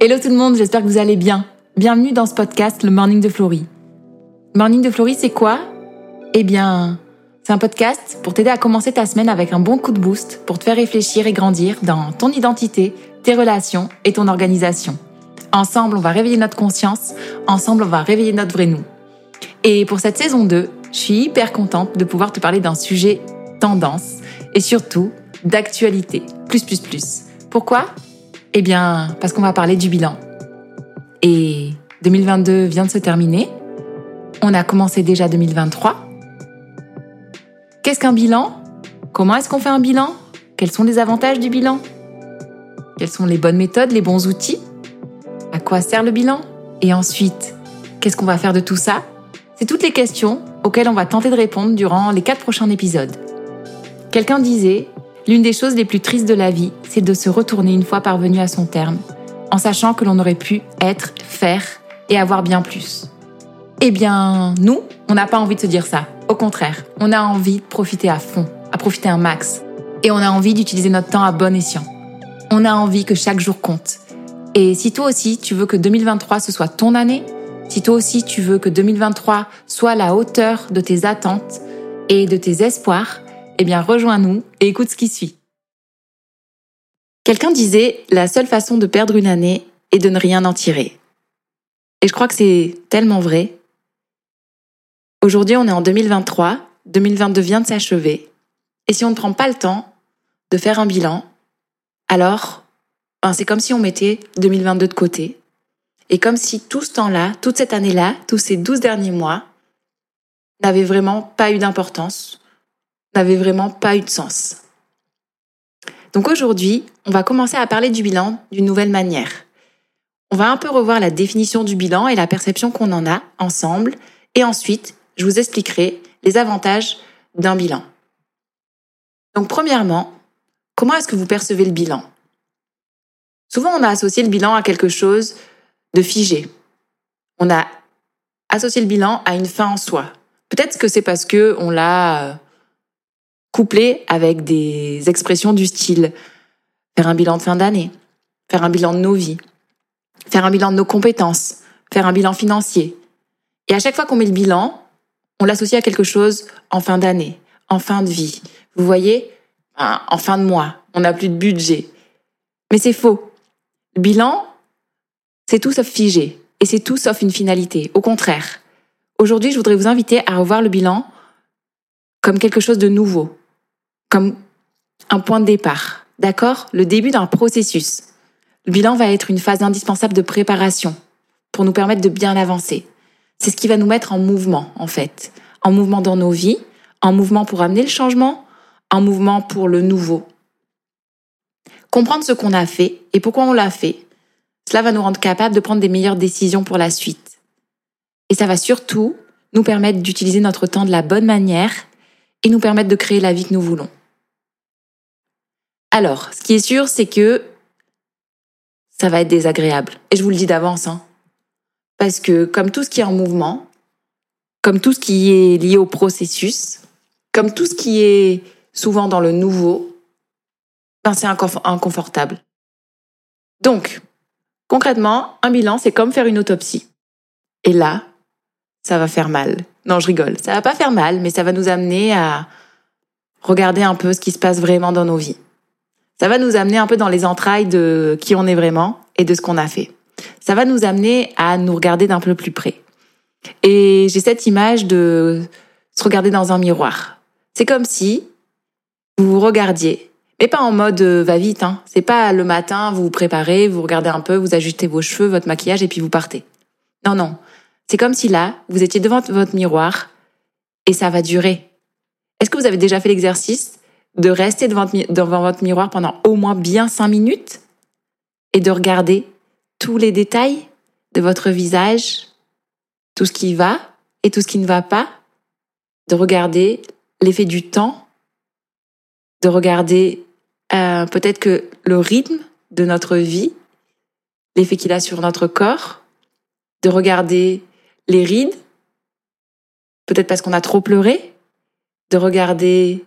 Hello tout le monde, j'espère que vous allez bien. Bienvenue dans ce podcast, le Morning de Florie. Morning de Florie, c'est quoi? Eh bien, c'est un podcast pour t'aider à commencer ta semaine avec un bon coup de boost, pour te faire réfléchir et grandir dans ton identité, tes relations et ton organisation. Ensemble, on va réveiller notre conscience, ensemble, on va réveiller notre vrai nous. Et pour cette saison 2, je suis hyper contente de pouvoir te parler d'un sujet tendance et surtout d'actualité. Plus, plus, plus. Pourquoi? Eh bien, parce qu'on va parler du bilan. Et 2022 vient de se terminer. On a commencé déjà 2023. Qu'est-ce qu'un bilan? Comment est-ce qu'on fait un bilan? Quels sont les avantages du bilan? Quelles sont les bonnes méthodes, les bons outils? À quoi sert le bilan? Et ensuite, qu'est-ce qu'on va faire de tout ça? C'est toutes les questions auxquelles on va tenter de répondre durant les quatre prochains épisodes. Quelqu'un disait L'une des choses les plus tristes de la vie, c'est de se retourner une fois parvenu à son terme, en sachant que l'on aurait pu être, faire et avoir bien plus. Eh bien, nous, on n'a pas envie de se dire ça. Au contraire, on a envie de profiter à fond, à profiter un max. Et on a envie d'utiliser notre temps à bon escient. On a envie que chaque jour compte. Et si toi aussi, tu veux que 2023 ce soit ton année, si toi aussi tu veux que 2023 soit la hauteur de tes attentes et de tes espoirs, eh bien rejoins-nous et écoute ce qui suit. Quelqu'un disait, la seule façon de perdre une année est de ne rien en tirer. Et je crois que c'est tellement vrai. Aujourd'hui, on est en 2023, 2022 vient de s'achever, et si on ne prend pas le temps de faire un bilan, alors ben, c'est comme si on mettait 2022 de côté, et comme si tout ce temps-là, toute cette année-là, tous ces 12 derniers mois, n'avaient vraiment pas eu d'importance, n'avait vraiment pas eu de sens. Donc aujourd'hui, on va commencer à parler du bilan d'une nouvelle manière. On va un peu revoir la définition du bilan et la perception qu'on en a ensemble, et ensuite, je vous expliquerai les avantages d'un bilan. Donc premièrement, comment est-ce que vous percevez le bilan? Souvent, on a associé le bilan à quelque chose de figé. On a associé le bilan à une fin en soi. Peut-être que c'est parce que on l'a euh, couplé avec des expressions du style faire un bilan de fin d'année, faire un bilan de nos vies, faire un bilan de nos compétences, faire un bilan financier. Et à chaque fois qu'on met le bilan, on l'associe à quelque chose en fin d'année, en fin de vie. Vous voyez, en fin de mois, on n'a plus de budget. Mais c'est faux. Le bilan, c'est tout sauf figé. Et c'est tout sauf une finalité. Au contraire. Aujourd'hui, je voudrais vous inviter à revoir le bilan comme quelque chose de nouveau, comme un point de départ, d'accord? Le début d'un processus. Le bilan va être une phase indispensable de préparation pour nous permettre de bien avancer. C'est ce qui va nous mettre en mouvement, en fait. En mouvement dans nos vies, en mouvement pour amener le changement, en mouvement pour le nouveau. Comprendre ce qu'on a fait et pourquoi on l'a fait, cela va nous rendre capables de prendre des meilleures décisions pour la suite. Et ça va surtout nous permettre d'utiliser notre temps de la bonne manière et nous permettre de créer la vie que nous voulons. Alors, ce qui est sûr, c'est que ça va être désagréable. Et je vous le dis d'avance. Hein. Parce que comme tout ce qui est en mouvement, comme tout ce qui est lié au processus, comme tout ce qui est souvent dans le nouveau, ben c'est inconfortable. Donc, concrètement, un bilan, c'est comme faire une autopsie. Et là, ça va faire mal. Non, je rigole. Ça va pas faire mal, mais ça va nous amener à regarder un peu ce qui se passe vraiment dans nos vies. Ça va nous amener un peu dans les entrailles de qui on est vraiment et de ce qu'on a fait. Ça va nous amener à nous regarder d'un peu plus près. Et j'ai cette image de se regarder dans un miroir. C'est comme si vous vous regardiez, mais pas en mode euh, va vite. Hein. C'est pas le matin, vous vous préparez, vous regardez un peu, vous ajustez vos cheveux, votre maquillage et puis vous partez. Non, non. C'est comme si là, vous étiez devant votre miroir et ça va durer. Est-ce que vous avez déjà fait l'exercice de rester devant, votre miroir pendant au moins bien cinq minutes et de regarder tous les détails de votre visage, tout ce qui va et tout ce qui ne va pas, de regarder l'effet du temps, de regarder euh, peut-être que le rythme de notre vie, l'effet qu'il a sur notre corps, de regarder les rides, peut-être parce qu'on a trop pleuré, de regarder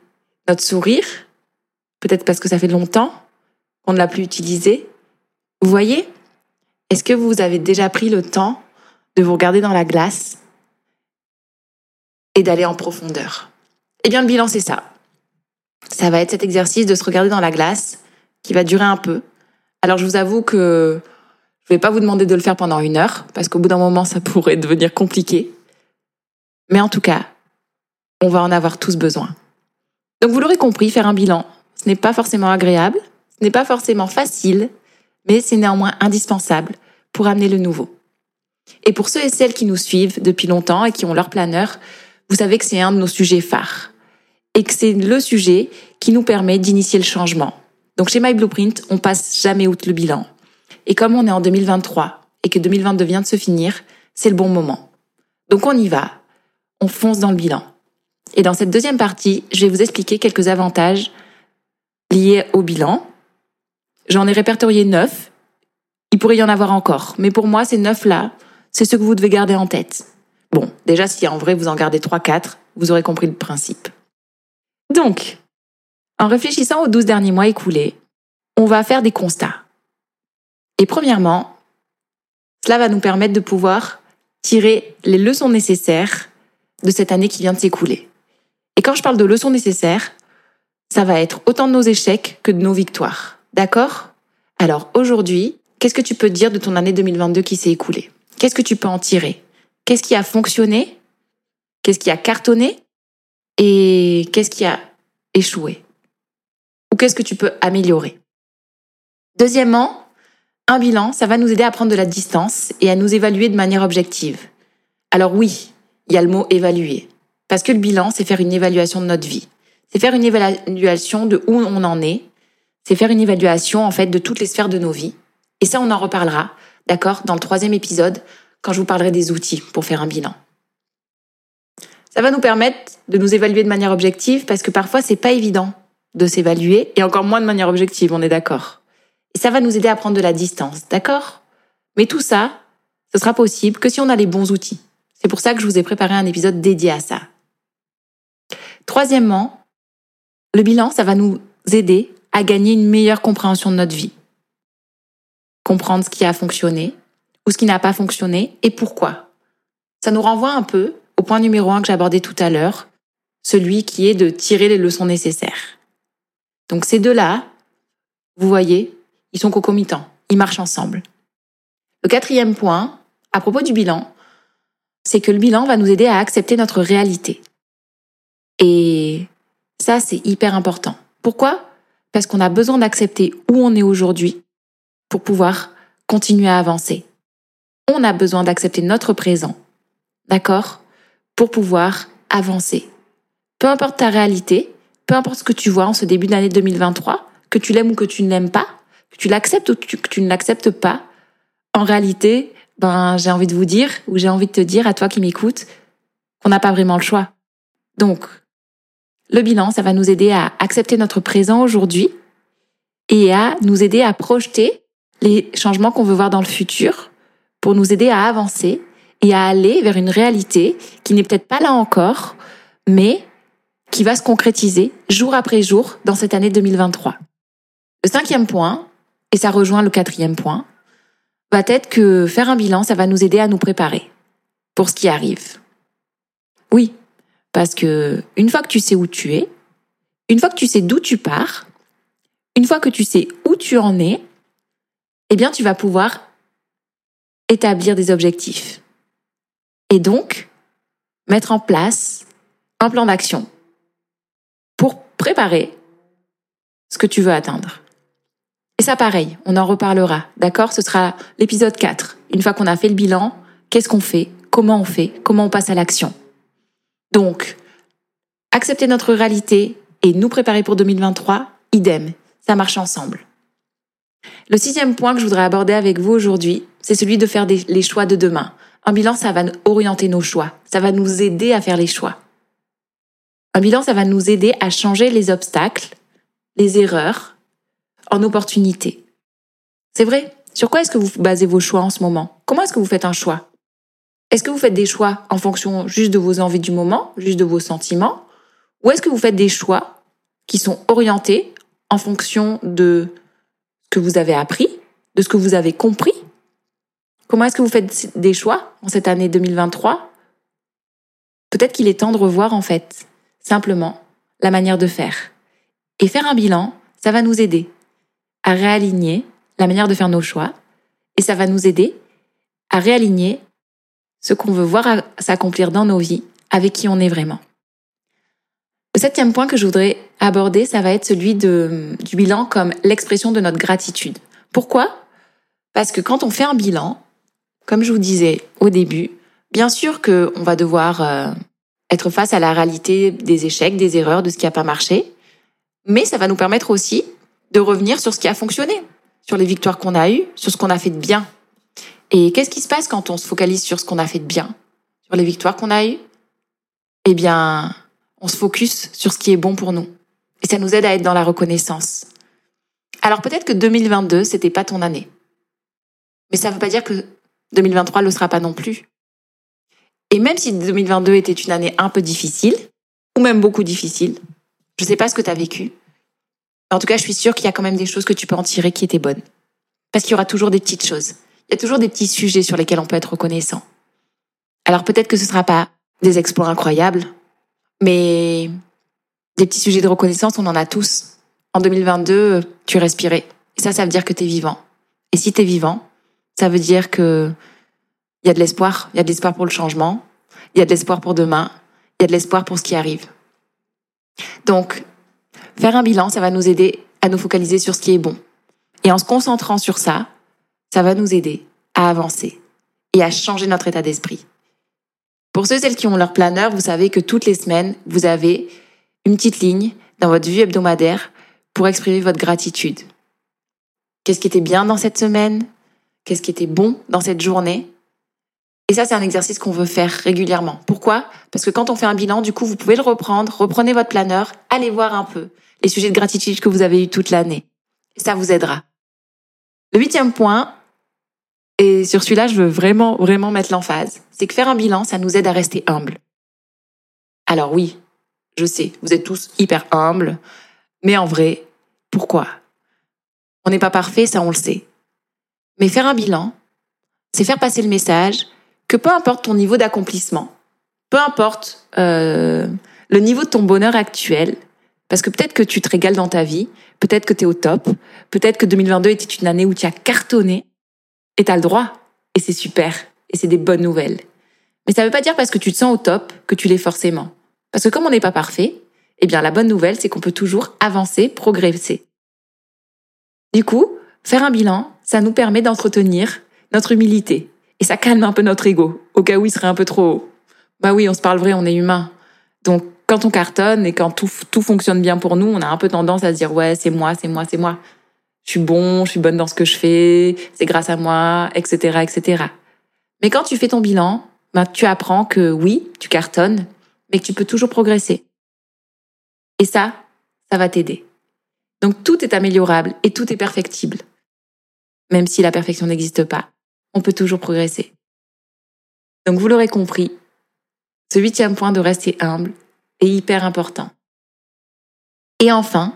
notre sourire, peut-être parce que ça fait longtemps qu'on ne l'a plus utilisé. Vous voyez? Est-ce que vous avez déjà pris le temps de vous regarder dans la glace et d'aller en profondeur? Eh bien, le bilan, c'est ça. Ça va être cet exercice de se regarder dans la glace qui va durer un peu. Alors, je vous avoue que je vais pas vous demander de le faire pendant une heure parce qu'au bout d'un moment, ça pourrait devenir compliqué. Mais en tout cas, on va en avoir tous besoin. Donc, vous l'aurez compris, faire un bilan, ce n'est pas forcément agréable, ce n'est pas forcément facile, mais c'est néanmoins indispensable pour amener le nouveau. Et pour ceux et celles qui nous suivent depuis longtemps et qui ont leur planeur, vous savez que c'est un de nos sujets phares et que c'est le sujet qui nous permet d'initier le changement. Donc chez My Blueprint, on passe jamais outre le bilan. Et comme on est en 2023 et que 2022 vient de se finir, c'est le bon moment. Donc on y va, on fonce dans le bilan. Et dans cette deuxième partie, je vais vous expliquer quelques avantages liés au bilan. J'en ai répertorié neuf. Il pourrait y en avoir encore. Mais pour moi, ces neuf là, c'est ce que vous devez garder en tête. Bon, déjà, si en vrai vous en gardez 3-4, vous aurez compris le principe. Donc, en réfléchissant aux 12 derniers mois écoulés, on va faire des constats. Et premièrement, cela va nous permettre de pouvoir tirer les leçons nécessaires de cette année qui vient de s'écouler. Et quand je parle de leçons nécessaires, ça va être autant de nos échecs que de nos victoires. D'accord? Alors aujourd'hui, qu'est-ce que tu peux dire de ton année 2022 qui s'est écoulée? Qu'est-ce que tu peux en tirer? Qu'est-ce qui a fonctionné? Qu'est-ce qui a cartonné? Et qu'est-ce qui a échoué? Ou qu'est-ce que tu peux améliorer? Deuxièmement, un bilan, ça va nous aider à prendre de la distance et à nous évaluer de manière objective. Alors oui, il y a le mot évaluer. Parce que le bilan, c'est faire une évaluation de notre vie. C'est faire une évaluation de où on en est. C'est faire une évaluation, en fait, de toutes les sphères de nos vies. Et ça, on en reparlera, d'accord, dans le troisième épisode, quand je vous parlerai des outils pour faire un bilan. Ça va nous permettre de nous évaluer de manière objective parce que parfois, c'est pas évident de s'évaluer et encore moins de manière objective, on est d'accord. Et ça va nous aider à prendre de la distance, d'accord? Mais tout ça, ce sera possible que si on a les bons outils. C'est pour ça que je vous ai préparé un épisode dédié à ça. Troisièmement, le bilan, ça va nous aider à gagner une meilleure compréhension de notre vie. Comprendre ce qui a fonctionné ou ce qui n'a pas fonctionné et pourquoi. Ça nous renvoie un peu au point numéro un que j'abordais tout à l'heure, celui qui est de tirer les leçons nécessaires. Donc ces deux-là, vous voyez, ils sont concomitants, ils marchent ensemble. Le quatrième point, à propos du bilan, c'est que le bilan va nous aider à accepter notre réalité. Et ça, c'est hyper important. Pourquoi? Parce qu'on a besoin d'accepter où on est aujourd'hui pour pouvoir continuer à avancer. On a besoin d'accepter notre présent, d'accord? Pour pouvoir avancer. Peu importe ta réalité, peu importe ce que tu vois en ce début d'année 2023, que tu l'aimes ou que tu ne l'aimes pas, que tu l'acceptes ou que tu ne l'acceptes pas, en réalité, ben, j'ai envie de vous dire, ou j'ai envie de te dire à toi qui m'écoutes, qu'on n'a pas vraiment le choix. Donc, le bilan, ça va nous aider à accepter notre présent aujourd'hui et à nous aider à projeter les changements qu'on veut voir dans le futur pour nous aider à avancer et à aller vers une réalité qui n'est peut-être pas là encore, mais qui va se concrétiser jour après jour dans cette année 2023. Le cinquième point, et ça rejoint le quatrième point, va être que faire un bilan, ça va nous aider à nous préparer pour ce qui arrive. Oui, parce que une fois que tu sais où tu es, une fois que tu sais d'où tu pars, une fois que tu sais où tu en es, eh bien, tu vas pouvoir établir des objectifs. Et donc, mettre en place un plan d'action pour préparer ce que tu veux atteindre. Et ça, pareil, on en reparlera, d'accord? Ce sera l'épisode 4. Une fois qu'on a fait le bilan, qu'est-ce qu'on fait? Comment on fait? Comment on passe à l'action? Donc, accepter notre réalité et nous préparer pour 2023, idem, ça marche ensemble. Le sixième point que je voudrais aborder avec vous aujourd'hui, c'est celui de faire les choix de demain. Un bilan, ça va orienter nos choix, ça va nous aider à faire les choix. Un bilan, ça va nous aider à changer les obstacles, les erreurs, en opportunités. C'est vrai? Sur quoi est-ce que vous basez vos choix en ce moment? Comment est-ce que vous faites un choix? Est-ce que vous faites des choix en fonction juste de vos envies du moment, juste de vos sentiments? Ou est-ce que vous faites des choix qui sont orientés en fonction de ce que vous avez appris, de ce que vous avez compris? Comment est-ce que vous faites des choix en cette année 2023 Peut-être qu'il est temps de revoir en fait simplement la manière de faire. Et faire un bilan, ça va nous aider à réaligner la manière de faire nos choix et ça va nous aider à réaligner ce qu'on veut voir s'accomplir dans nos vies avec qui on est vraiment. Le septième point que je voudrais aborder, ça va être celui de, du bilan comme l'expression de notre gratitude. Pourquoi? Parce que quand on fait un bilan, comme je vous disais au début, bien sûr qu'on va devoir euh, être face à la réalité des échecs, des erreurs, de ce qui n'a pas marché, mais ça va nous permettre aussi de revenir sur ce qui a fonctionné, sur les victoires qu'on a eues, sur ce qu'on a fait de bien. Et qu'est-ce qui se passe quand on se focalise sur ce qu'on a fait de bien, sur les victoires qu'on a eues? Eh bien, on se focus sur ce qui est bon pour nous. Et ça nous aide à être dans la reconnaissance. Alors peut-être que 2022, c'était pas ton année. Mais ça ne veut pas dire que 2023 le sera pas non plus. Et même si 2022 était une année un peu difficile, ou même beaucoup difficile, je sais pas ce que tu as vécu. En tout cas, je suis sûre qu'il y a quand même des choses que tu peux en tirer qui étaient bonnes. Parce qu'il y aura toujours des petites choses. Il y a toujours des petits sujets sur lesquels on peut être reconnaissant. Alors peut-être que ce sera pas des exploits incroyables, mais des petits sujets de reconnaissance, on en a tous. En 2022, tu respirais. Ça, ça veut dire que tu es vivant. Et si tu es vivant, ça veut dire que il y a de l'espoir. Il y a de l'espoir pour le changement. Il y a de l'espoir pour demain. Il y a de l'espoir pour ce qui arrive. Donc, faire un bilan, ça va nous aider à nous focaliser sur ce qui est bon. Et en se concentrant sur ça, ça va nous aider à avancer et à changer notre état d'esprit. Pour ceux et celles qui ont leur planeur, vous savez que toutes les semaines, vous avez une petite ligne dans votre vie hebdomadaire pour exprimer votre gratitude. Qu'est-ce qui était bien dans cette semaine? Qu'est-ce qui était bon dans cette journée? Et ça, c'est un exercice qu'on veut faire régulièrement. Pourquoi? Parce que quand on fait un bilan, du coup, vous pouvez le reprendre, reprenez votre planeur, allez voir un peu les sujets de gratitude que vous avez eus toute l'année. Ça vous aidera. Le huitième point, et sur celui-là, je veux vraiment, vraiment mettre l'emphase, c'est que faire un bilan, ça nous aide à rester humble. Alors oui, je sais, vous êtes tous hyper humbles, mais en vrai, pourquoi? On n'est pas parfait, ça on le sait. Mais faire un bilan, c'est faire passer le message que peu importe ton niveau d'accomplissement, peu importe euh, le niveau de ton bonheur actuel, parce que peut-être que tu te régales dans ta vie, peut-être que tu es au top, peut-être que 2022 était une année où tu as cartonné, et tu as le droit, et c'est super, et c'est des bonnes nouvelles. Mais ça ne veut pas dire parce que tu te sens au top que tu l'es forcément. Parce que comme on n'est pas parfait, eh bien la bonne nouvelle, c'est qu'on peut toujours avancer, progresser. Du coup, faire un bilan, ça nous permet d'entretenir notre humilité, et ça calme un peu notre ego, au cas où il serait un peu trop Bah oui, on se parle vrai, on est humain. Donc, quand on cartonne et quand tout, tout fonctionne bien pour nous, on a un peu tendance à se dire, ouais, c'est moi, c'est moi, c'est moi. Je suis bon, je suis bonne dans ce que je fais, c'est grâce à moi, etc., etc. Mais quand tu fais ton bilan, ben, tu apprends que oui, tu cartonnes, mais que tu peux toujours progresser. Et ça, ça va t'aider. Donc tout est améliorable et tout est perfectible. Même si la perfection n'existe pas on peut toujours progresser. Donc vous l'aurez compris, ce huitième point de rester humble est hyper important. Et enfin,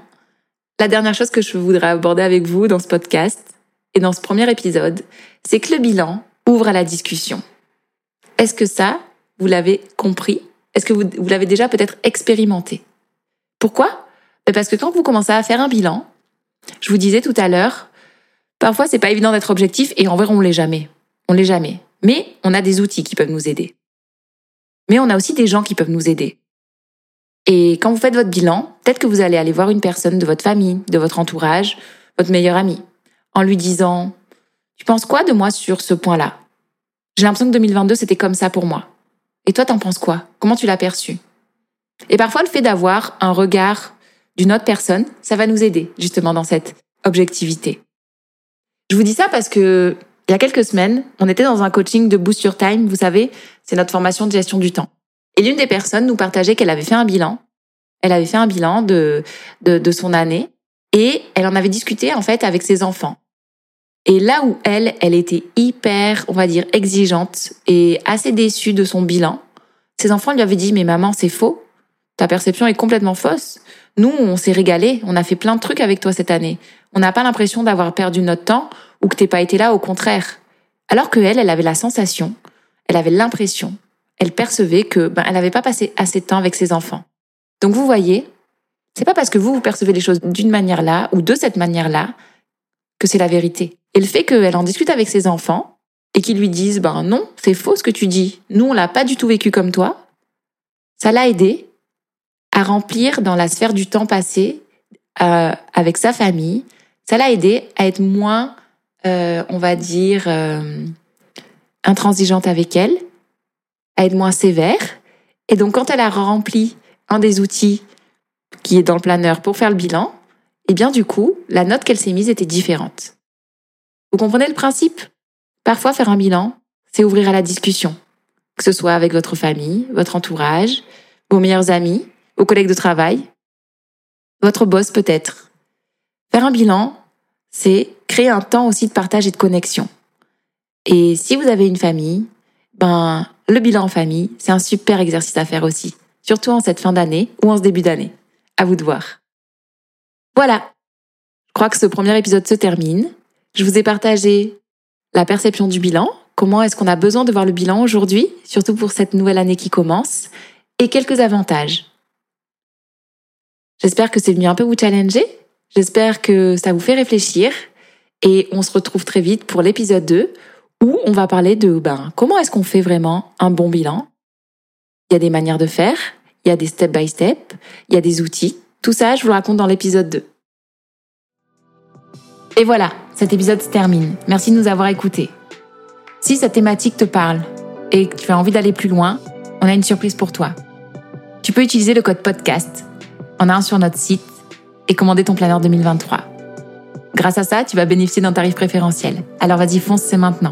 la dernière chose que je voudrais aborder avec vous dans ce podcast et dans ce premier épisode, c'est que le bilan ouvre à la discussion. Est-ce que ça, vous l'avez compris? Est-ce que vous, l'avez déjà peut-être expérimenté? Pourquoi? Ben Parce que quand vous commencez à faire un bilan, je vous disais tout à l'heure, Parfois, c'est pas évident d'être objectif et en vrai, on l'est jamais. On l'est jamais. Mais on a des outils qui peuvent nous aider. Mais on a aussi des gens qui peuvent nous aider. Et quand vous faites votre bilan, peut-être que vous allez aller voir une personne de votre famille, de votre entourage, votre meilleur ami, en lui disant Tu penses quoi de moi sur ce point-là? J'ai l'impression que 2022, c'était comme ça pour moi. Et toi, t'en penses quoi? Comment tu l'as perçu? Et parfois, le fait d'avoir un regard d'une autre personne, ça va nous aider justement dans cette objectivité. Je vous dis ça parce que il y a quelques semaines, on était dans un coaching de Boost Your Time, vous savez, c'est notre formation de gestion du temps. Et l'une des personnes nous partageait qu'elle avait fait un bilan. Elle avait fait un bilan de, de, de son année et elle en avait discuté en fait avec ses enfants. Et là où elle, elle était hyper, on va dire, exigeante et assez déçue de son bilan, ses enfants lui avaient dit, mais maman, c'est faux. Ta perception est complètement fausse. Nous, on s'est régalé, on a fait plein de trucs avec toi cette année. On n'a pas l'impression d'avoir perdu notre temps ou que t'es pas été là, au contraire. Alors que elle, elle avait la sensation, elle avait l'impression, elle percevait que ben, elle n'avait pas passé assez de temps avec ses enfants. Donc vous voyez, c'est pas parce que vous vous percevez les choses d'une manière là ou de cette manière là que c'est la vérité. Et le fait qu'elle en discute avec ses enfants et qu'ils lui disent ben non, c'est faux ce que tu dis. Nous on l'a pas du tout vécu comme toi. Ça l'a aidé à remplir dans la sphère du temps passé euh, avec sa famille. Ça l'a aidé à être moins, euh, on va dire, euh, intransigeante avec elle, à être moins sévère. Et donc quand elle a rempli un des outils qui est dans le planeur pour faire le bilan, eh bien du coup, la note qu'elle s'est mise était différente. Vous comprenez le principe? Parfois, faire un bilan, c'est ouvrir à la discussion, que ce soit avec votre famille, votre entourage, vos meilleurs amis, vos collègues de travail, votre boss peut-être. Faire un bilan, c'est créer un temps aussi de partage et de connexion. Et si vous avez une famille, ben, le bilan en famille, c'est un super exercice à faire aussi, surtout en cette fin d'année ou en ce début d'année. À vous de voir. Voilà. Je crois que ce premier épisode se termine. Je vous ai partagé la perception du bilan, comment est-ce qu'on a besoin de voir le bilan aujourd'hui, surtout pour cette nouvelle année qui commence, et quelques avantages. J'espère que c'est venu un peu vous challenger, j'espère que ça vous fait réfléchir, et on se retrouve très vite pour l'épisode 2, où on va parler de ben, comment est-ce qu'on fait vraiment un bon bilan? Il y a des manières de faire, il y a des step by step, il y a des outils. Tout ça, je vous le raconte dans l'épisode 2. Et voilà, cet épisode se termine. Merci de nous avoir écoutés. Si cette thématique te parle et que tu as envie d'aller plus loin, on a une surprise pour toi. Tu peux utiliser le code podcast en un sur notre site et commander ton planeur 2023. Grâce à ça, tu vas bénéficier d'un tarif préférentiel. Alors vas-y, fonce, c'est maintenant.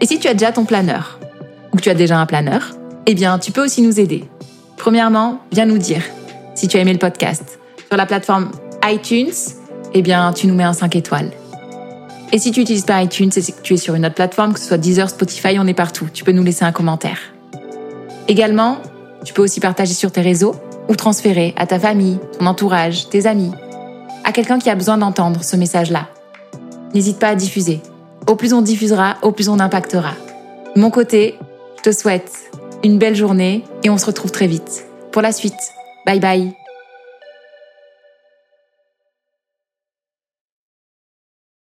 Et si tu as déjà ton planeur ou que tu as déjà un planeur, eh bien, tu peux aussi nous aider. Premièrement, viens nous dire si tu as aimé le podcast. Sur la plateforme iTunes, eh bien, tu nous mets un 5 étoiles. Et si tu n'utilises pas iTunes et que tu es sur une autre plateforme, que ce soit Deezer, Spotify, on est partout. Tu peux nous laisser un commentaire. Également, tu peux aussi partager sur tes réseaux transférer à ta famille, ton entourage, tes amis, à quelqu'un qui a besoin d'entendre ce message-là. N'hésite pas à diffuser. Au plus on diffusera, au plus on impactera. De mon côté, je te souhaite une belle journée et on se retrouve très vite. Pour la suite, bye bye